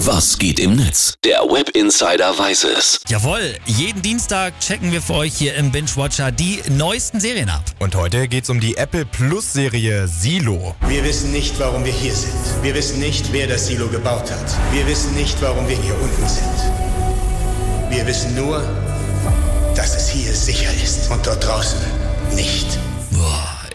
Was geht im Netz? Der Web Insider weiß es. Jawohl, jeden Dienstag checken wir für euch hier im Binge Watcher die neuesten Serien ab. Und heute geht's um die Apple Plus Serie Silo. Wir wissen nicht, warum wir hier sind. Wir wissen nicht, wer das Silo gebaut hat. Wir wissen nicht, warum wir hier unten sind. Wir wissen nur, dass es hier sicher ist und dort draußen nicht.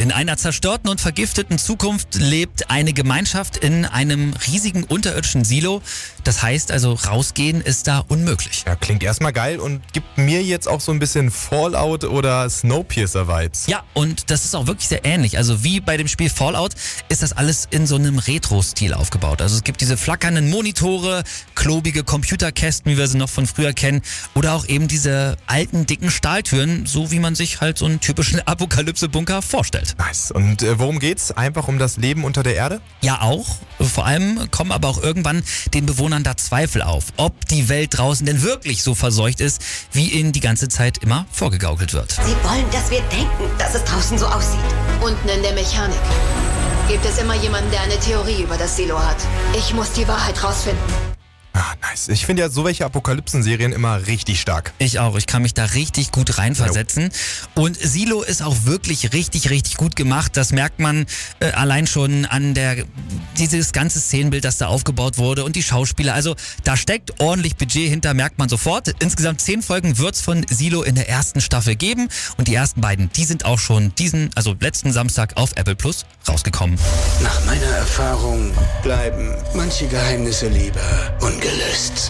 In einer zerstörten und vergifteten Zukunft lebt eine Gemeinschaft in einem riesigen unterirdischen Silo. Das heißt also, rausgehen ist da unmöglich. Ja, klingt erstmal geil und gibt mir jetzt auch so ein bisschen Fallout oder Snowpiercer-Vibes. Ja, und das ist auch wirklich sehr ähnlich. Also wie bei dem Spiel Fallout ist das alles in so einem Retro-Stil aufgebaut. Also es gibt diese flackernden Monitore, klobige Computerkästen, wie wir sie noch von früher kennen, oder auch eben diese alten, dicken Stahltüren, so wie man sich halt so einen typischen Apokalypse-Bunker vorstellt. Nice. Und äh, worum geht's? Einfach um das Leben unter der Erde? Ja, auch. Vor allem kommen aber auch irgendwann den Bewohnern da Zweifel auf, ob die Welt draußen denn wirklich so verseucht ist, wie ihnen die ganze Zeit immer vorgegaukelt wird. Sie wollen, dass wir denken, dass es draußen so aussieht. Unten in der Mechanik gibt es immer jemanden, der eine Theorie über das Silo hat. Ich muss die Wahrheit rausfinden. Nice. Ich finde ja so welche Apokalypsen-Serien immer richtig stark. Ich auch. Ich kann mich da richtig gut reinversetzen. Und Silo ist auch wirklich richtig, richtig gut gemacht. Das merkt man äh, allein schon an der dieses ganze Szenenbild, das da aufgebaut wurde und die Schauspieler. Also da steckt ordentlich Budget hinter, merkt man sofort. Insgesamt zehn Folgen wird's von Silo in der ersten Staffel geben. Und die ersten beiden, die sind auch schon diesen, also letzten Samstag auf Apple Plus rausgekommen. Nach meiner Erfahrung bleiben manche Geheimnisse lieber ungelöst.